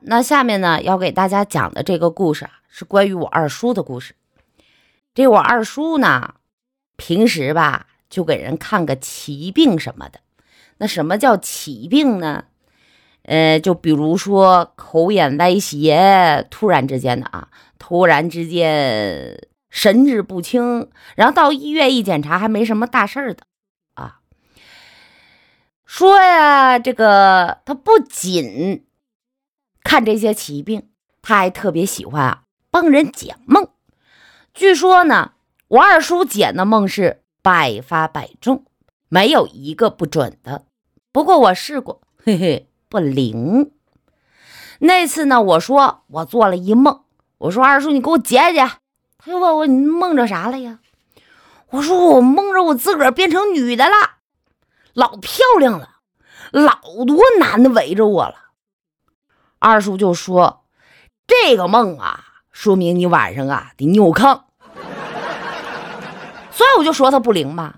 那下面呢，要给大家讲的这个故事啊，是关于我二叔的故事。这我二叔呢，平时吧就给人看个奇病什么的。那什么叫奇病呢？呃，就比如说口眼歪斜，突然之间的啊，突然之间神志不清，然后到医院一检查，还没什么大事儿的啊。说呀，这个他不仅。看这些奇病，他还特别喜欢啊帮人解梦。据说呢，我二叔解的梦是百发百中，没有一个不准的。不过我试过，嘿嘿，不灵。那次呢，我说我做了一梦，我说二叔你给我解解。他又问我你梦着啥了呀？我说我梦着我自个儿变成女的了，老漂亮了，老多男的围着我了。二叔就说：“这个梦啊，说明你晚上啊得尿炕。”所以我就说他不灵嘛，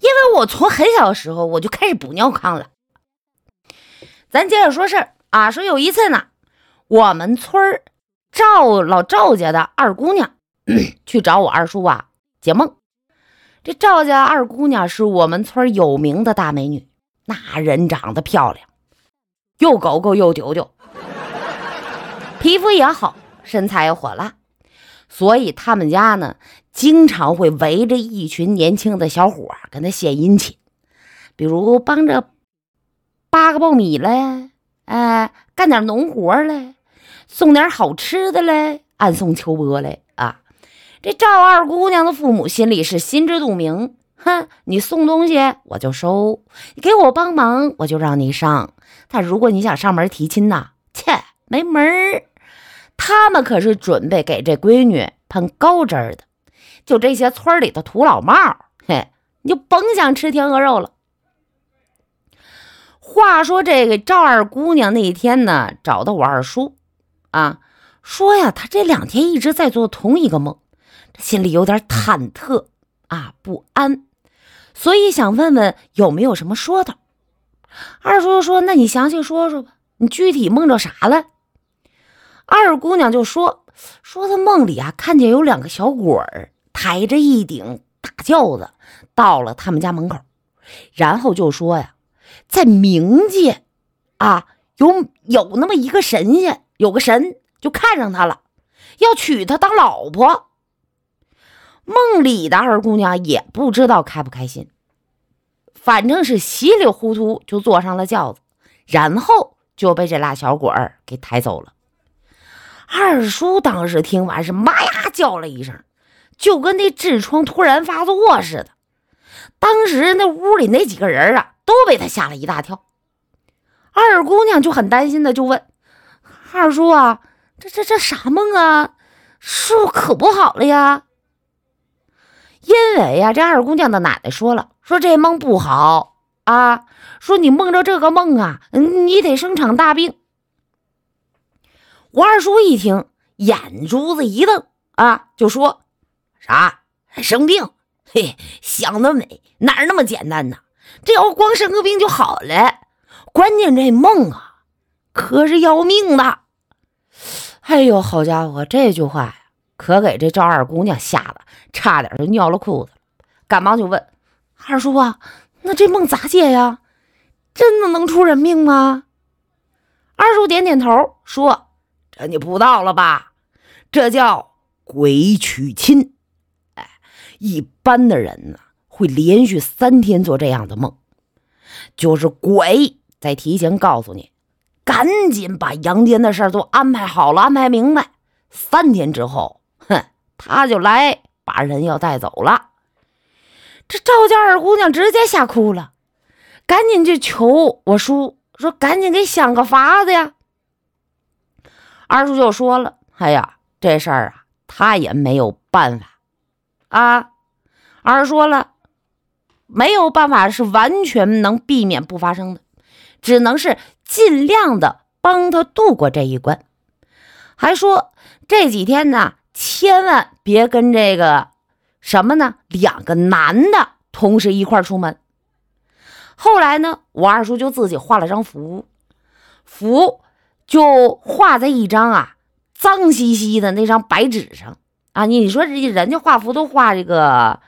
因为我从很小的时候我就开始不尿炕了。咱接着说事儿啊，说有一次呢，我们村儿赵老赵家的二姑娘 去找我二叔啊解梦。这赵家二姑娘是我们村有名的大美女，那人长得漂亮，又狗狗又丢丢。皮肤也好，身材也火辣，所以他们家呢，经常会围着一群年轻的小伙儿跟他献殷勤，比如帮着扒个苞米嘞，哎，干点农活嘞，送点好吃的嘞，暗送秋波嘞啊！这赵二姑娘的父母心里是心知肚明，哼，你送东西我就收，你给我帮忙我就让你上，但如果你想上门提亲呐，切，没门儿。他们可是准备给这闺女喷高枝儿的，就这些村里的土老帽，嘿，你就甭想吃天鹅肉了。话说这个赵二姑娘那一天呢，找到我二叔，啊，说呀，她这两天一直在做同一个梦，心里有点忐忑啊，不安，所以想问问有没有什么说头。二叔说：“那你详细说说吧，你具体梦着啥了？”二姑娘就说：“说她梦里啊，看见有两个小鬼儿抬着一顶大轿子到了他们家门口，然后就说呀，在冥界啊，有有那么一个神仙，有个神就看上她了，要娶她当老婆。梦里的二姑娘也不知道开不开心，反正是稀里糊涂就坐上了轿子，然后就被这俩小鬼儿给抬走了。”二叔当时听完是妈呀叫了一声，就跟那痔疮突然发作似的。当时那屋里那几个人啊，都被他吓了一大跳。二姑娘就很担心的就问二叔啊：“这这这啥梦啊？是不可不好了呀？”因为呀，这二姑娘的奶奶说了，说这梦不好啊，说你梦着这个梦啊，你得生场大病。我二叔一听，眼珠子一瞪，啊，就说：“啥生病？嘿，想得美，哪那么简单呢？这要光生个病就好了，关键这梦啊，可是要命的。”哎呦，好家伙，这句话呀，可给这赵二姑娘吓得差点就尿了裤子了，赶忙就问二叔啊：“那这梦咋解呀？真的能出人命吗？”二叔点点头说。这你不知道了吧？这叫鬼娶亲。哎，一般的人呢，会连续三天做这样的梦，就是鬼在提前告诉你，赶紧把阳间的事儿都安排好了，安排明白。三天之后，哼，他就来把人要带走了。这赵家二姑娘直接吓哭了，赶紧去求我叔，说赶紧给想个法子呀。二叔就说了：“哎呀，这事儿啊，他也没有办法啊。”二叔说了：“没有办法是完全能避免不发生的，只能是尽量的帮他度过这一关。”还说这几天呢，千万别跟这个什么呢，两个男的同时一块出门。后来呢，我二叔就自己画了张符，符。就画在一张啊脏兮兮的那张白纸上啊。你说这人家画符都画这个，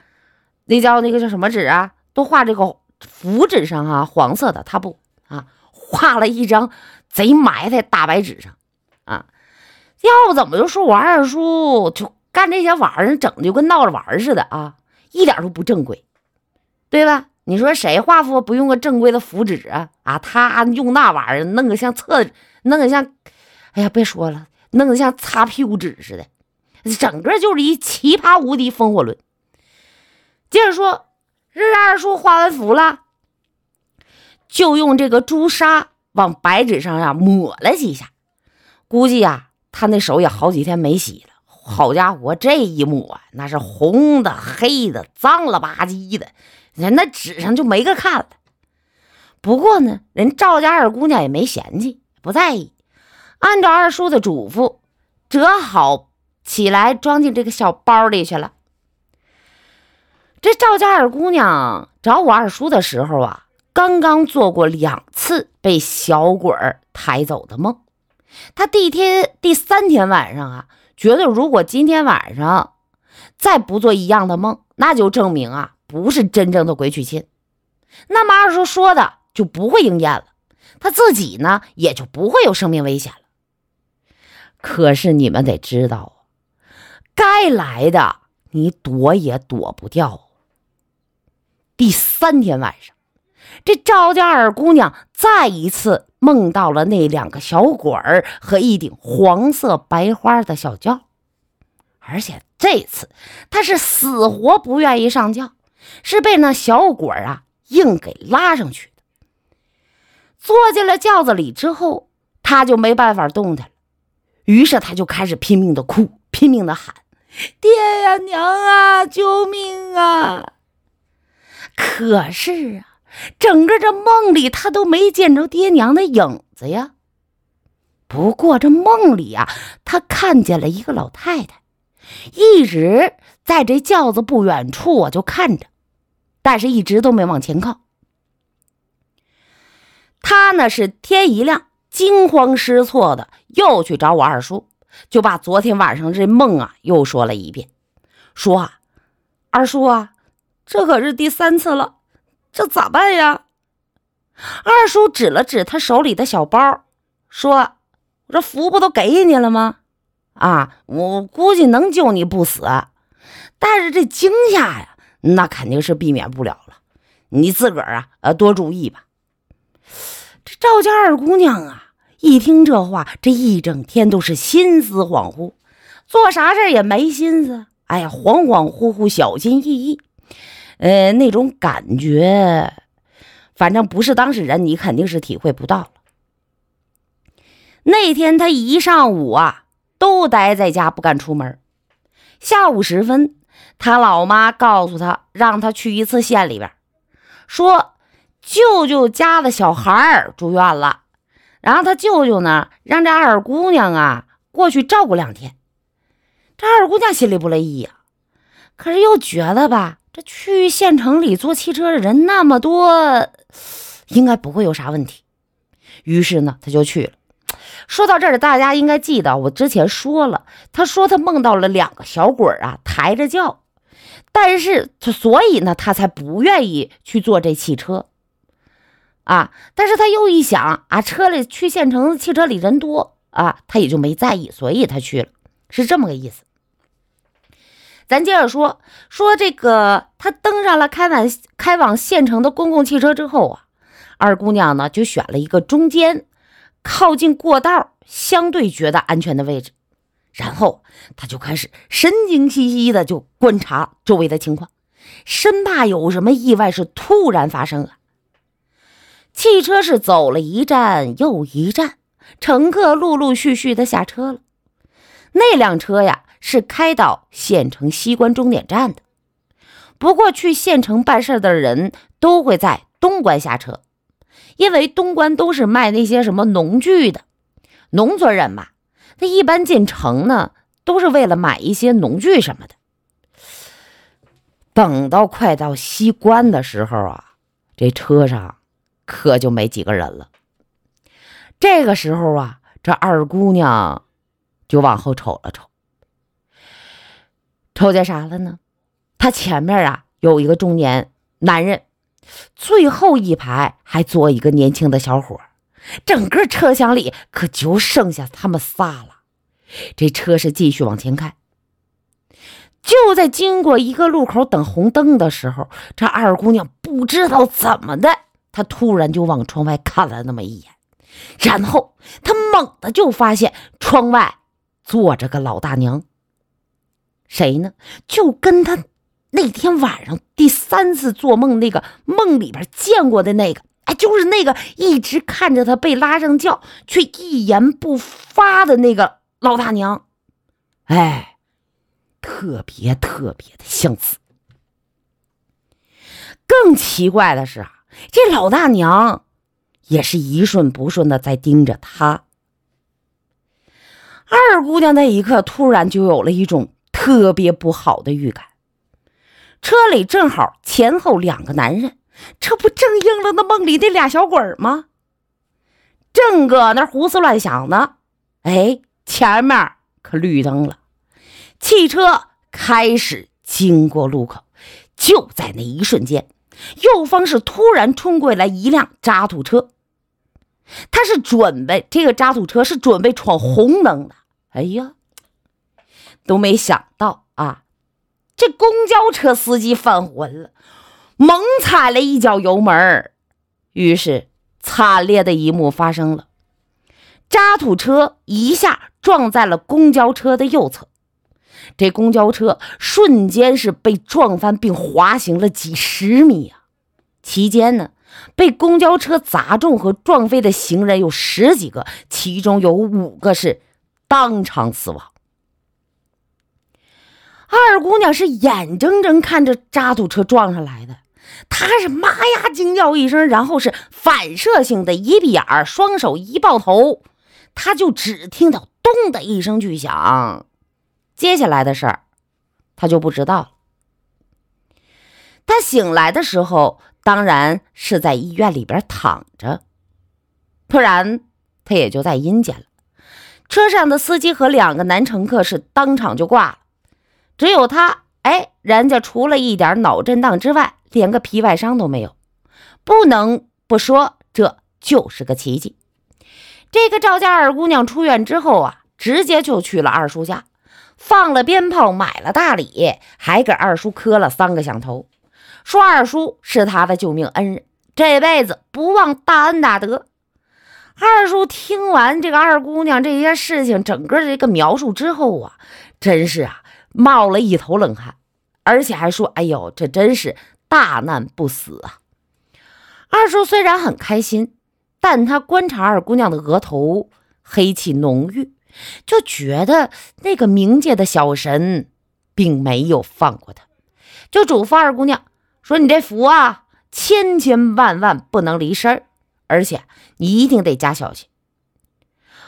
那叫那个叫什么纸啊？都画这个符纸上啊，黄色的，他不啊，画了一张贼埋汰大白纸上啊。要不怎么就说我二叔就干这些玩意儿，整的就跟闹着玩似的啊，一点都不正规，对吧？你说谁画符不用个正规的符纸啊？啊，他用那玩意儿弄个像册，弄得像，哎呀，别说了，弄得像擦屁股纸似的，整个就是一奇葩无敌风火轮。接着说，这二叔画完符了，就用这个朱砂往白纸上呀抹了几下，估计呀，他那手也好几天没洗了。好家伙，这一抹那是红的、黑的、脏了吧唧的。人那纸上就没个看了。不过呢，人赵家二姑娘也没嫌弃，不在意，按照二叔的嘱咐，折好起来，装进这个小包里去了。这赵家二姑娘找我二叔的时候啊，刚刚做过两次被小鬼儿抬走的梦。她第天第三天晚上啊，觉得如果今天晚上再不做一样的梦，那就证明啊。不是真正的鬼娶亲，那么二叔说的就不会应验了，他自己呢也就不会有生命危险了。可是你们得知道，该来的你躲也躲不掉。第三天晚上，这赵家二姑娘再一次梦到了那两个小鬼儿和一顶黄色白花的小轿，而且这次她是死活不愿意上轿。是被那小鬼儿啊硬给拉上去。坐进了轿子里之后，他就没办法动弹了，于是他就开始拼命的哭，拼命的喊：“爹呀，娘啊，救命啊！”可是啊，整个这梦里他都没见着爹娘的影子呀。不过这梦里啊，他看见了一个老太太，一直在这轿子不远处啊就看着。但是一直都没往前靠。他呢是天一亮，惊慌失措的又去找我二叔，就把昨天晚上这梦啊又说了一遍。说啊，二叔啊，这可是第三次了，这咋办呀？二叔指了指他手里的小包，说：“我这符不都给你了吗？啊，我估计能救你不死，但是这惊吓呀。”那肯定是避免不了了，你自个儿啊，呃，多注意吧。这赵家二姑娘啊，一听这话，这一整天都是心思恍惚，做啥事也没心思。哎呀，恍恍惚惚，小心翼翼，呃，那种感觉，反正不是当事人，你肯定是体会不到了。那天他一上午啊，都待在家不敢出门，下午时分。他老妈告诉他，让他去一次县里边，说舅舅家的小孩儿住院了，然后他舅舅呢，让这二姑娘啊过去照顾两天。这二姑娘心里不乐意呀，可是又觉得吧，这去县城里坐汽车的人那么多，应该不会有啥问题。于是呢，他就去了。说到这儿，大家应该记得我之前说了，他说他梦到了两个小鬼啊，抬着轿。但是，他所以呢，他才不愿意去坐这汽车，啊！但是他又一想啊，车里去县城，汽车里人多啊，他也就没在意，所以他去了，是这么个意思。咱接着说说这个，他登上了开往开往县城的公共汽车之后啊，二姑娘呢就选了一个中间靠近过道、相对觉得安全的位置。然后他就开始神经兮兮的就观察周围的情况，生怕有什么意外是突然发生啊。汽车是走了一站又一站，乘客陆陆续续的下车了。那辆车呀是开到县城西关终点站的，不过去县城办事的人都会在东关下车，因为东关都是卖那些什么农具的，农村人嘛。他一般进城呢，都是为了买一些农具什么的。等到快到西关的时候啊，这车上可就没几个人了。这个时候啊，这二姑娘就往后瞅了瞅，瞅见啥了呢？她前面啊有一个中年男人，最后一排还坐一个年轻的小伙，整个车厢里可就剩下他们仨了。这车是继续往前开，就在经过一个路口等红灯的时候，这二姑娘不知道怎么的，他突然就往窗外看了那么一眼。然后他猛地就发现窗外坐着个老大娘，谁呢？就跟他那天晚上第三次做梦那个梦里边见过的那个，哎，就是那个一直看着他被拉上轿却一言不发的那个老大娘，哎，特别特别的相似。更奇怪的是啊，这老大娘。也是一瞬不瞬的在盯着他。二姑娘那一刻突然就有了一种特别不好的预感。车里正好前后两个男人，这不正应了那梦里那俩小鬼吗？正搁那胡思乱想呢，哎，前面可绿灯了，汽车开始经过路口。就在那一瞬间，右方是突然冲过来一辆渣土车。他是准备这个渣土车是准备闯红灯的，哎呀，都没想到啊！这公交车司机犯浑了，猛踩了一脚油门于是惨烈的一幕发生了：渣土车一下撞在了公交车的右侧，这公交车瞬间是被撞翻并滑行了几十米啊！期间呢？被公交车砸中和撞飞的行人有十几个，其中有五个是当场死亡。二姑娘是眼睁睁看着渣土车撞上来的，她是妈呀惊叫一声，然后是反射性的一闭眼儿，双手一抱头，她就只听到咚的一声巨响，接下来的事儿他就不知道了。他醒来的时候。当然是在医院里边躺着，不然他也就在阴间了。车上的司机和两个男乘客是当场就挂了，只有他，哎，人家除了一点脑震荡之外，连个皮外伤都没有。不能不说，这就是个奇迹。这个赵家二姑娘出院之后啊，直接就去了二叔家，放了鞭炮，买了大礼，还给二叔磕了三个响头。说二叔是他的救命恩人，这辈子不忘大恩大德。二叔听完这个二姑娘这些事情整个这个描述之后啊，真是啊冒了一头冷汗，而且还说：“哎呦，这真是大难不死啊！”二叔虽然很开心，但他观察二姑娘的额头黑气浓郁，就觉得那个冥界的小神并没有放过他，就嘱咐二姑娘。说你这符啊，千千万万不能离身而且你一定得加小心。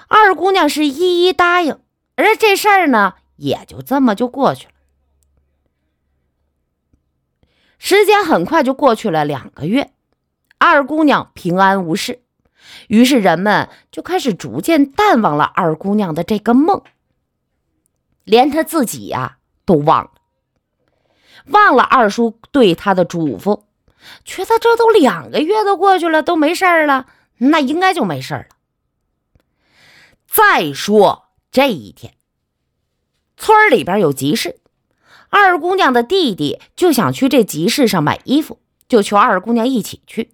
二姑娘是一一答应，而这事儿呢，也就这么就过去了。时间很快就过去了两个月，二姑娘平安无事，于是人们就开始逐渐淡忘了二姑娘的这个梦，连她自己呀都忘了。忘了二叔对他的嘱咐，觉得这都两个月都过去了，都没事儿了，那应该就没事儿了。再说这一天，村里边有集市，二姑娘的弟弟就想去这集市上买衣服，就求二姑娘一起去。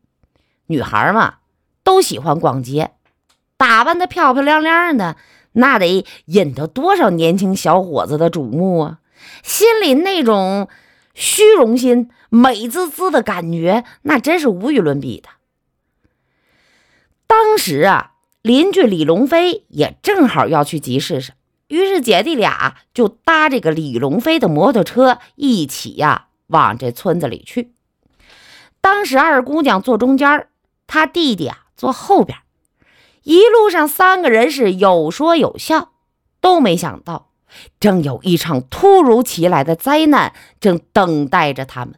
女孩嘛，都喜欢逛街，打扮的漂漂亮亮的，那得引得多少年轻小伙子的瞩目啊！心里那种……虚荣心、美滋滋的感觉，那真是无与伦比的。当时啊，邻居李龙飞也正好要去集市上，于是姐弟俩就搭这个李龙飞的摩托车，一起呀往这村子里去。当时二姑娘坐中间，她弟弟啊坐后边，一路上三个人是有说有笑，都没想到。正有一场突如其来的灾难正等待着他们。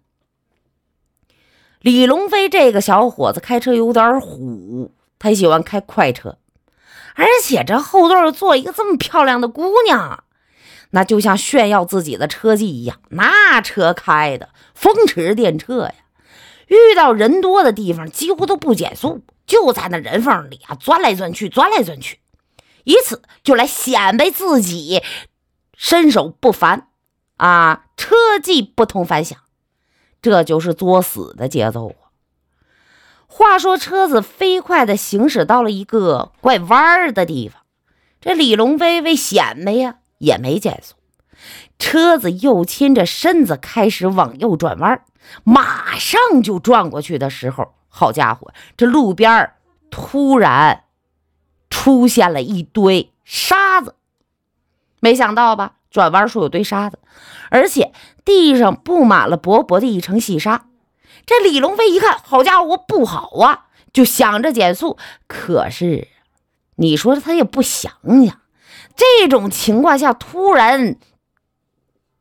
李龙飞这个小伙子开车有点虎，他喜欢开快车。而且这后座坐一个这么漂亮的姑娘，那就像炫耀自己的车技一样，那车开的风驰电掣呀！遇到人多的地方，几乎都不减速，就在那人缝里啊钻来钻去，钻来钻去，以此就来显摆自己身手不凡啊，车技不同凡响。这就是作死的节奏啊！话说，车子飞快地行驶到了一个拐弯儿的地方，这李龙飞为显摆呀，也没减速。车子又亲着身子开始往右转弯，马上就转过去的时候，好家伙，这路边突然出现了一堆沙子。没想到吧？转弯处有堆沙子，而且地上布满了薄薄的一层细沙。这李龙飞一看，好家伙，不好啊！就想着减速，可是你说他也不想想，这种情况下突然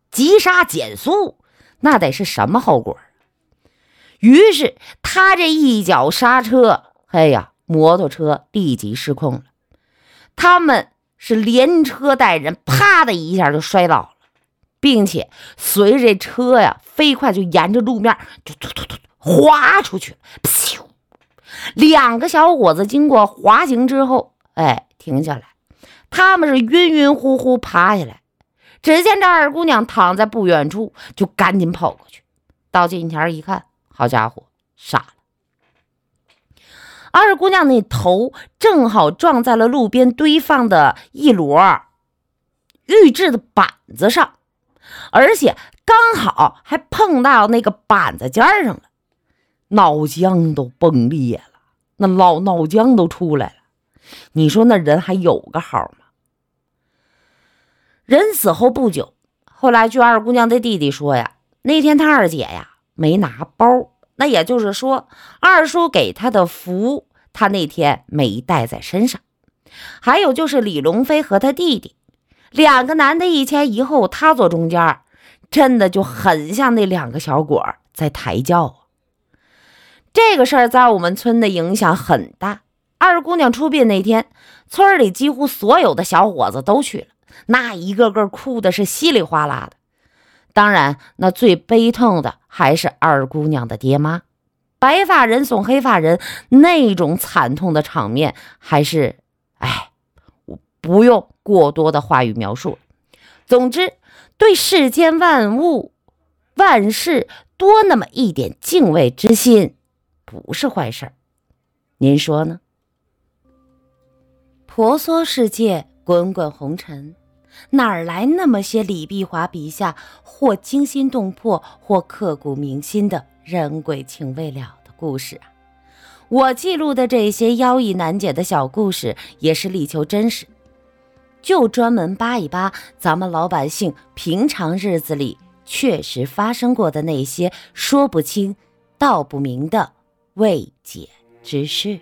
急刹减速，那得是什么后果？于是他这一脚刹车，哎呀，摩托车立即失控了，他们是连车带人，啪的一下就摔倒了。并且随着车呀飞快，就沿着路面就突突突滑出去了。咻！两个小伙子经过滑行之后，哎，停下来。他们是晕晕乎乎爬起来，只见这二姑娘躺在不远处，就赶紧跑过去。到近前一看，好家伙，傻了！二姑娘那头正好撞在了路边堆放的一摞预制的板子上。而且刚好还碰到那个板子尖上了，脑浆都崩裂了，那脑脑浆都出来了。你说那人还有个好吗？人死后不久，后来据二姑娘的弟弟说呀，那天他二姐呀没拿包，那也就是说二叔给他的符，他那天没带在身上。还有就是李龙飞和他弟弟。两个男的一前一后，他坐中间，真的就很像那两个小鬼在抬轿。这个事儿在我们村的影响很大。二姑娘出殡那天，村里几乎所有的小伙子都去了，那一个个哭的是稀里哗啦的。当然，那最悲痛的还是二姑娘的爹妈，白发人送黑发人，那种惨痛的场面，还是哎，不用。过多的话语描述。总之，对世间万物、万事多那么一点敬畏之心，不是坏事儿。您说呢？婆娑世界，滚滚红尘，哪儿来那么些李碧华笔下或惊心动魄、或刻骨铭心的人鬼情未了的故事啊？我记录的这些妖异难解的小故事，也是力求真实。就专门扒一扒咱们老百姓平常日子里确实发生过的那些说不清道不明的未解之事。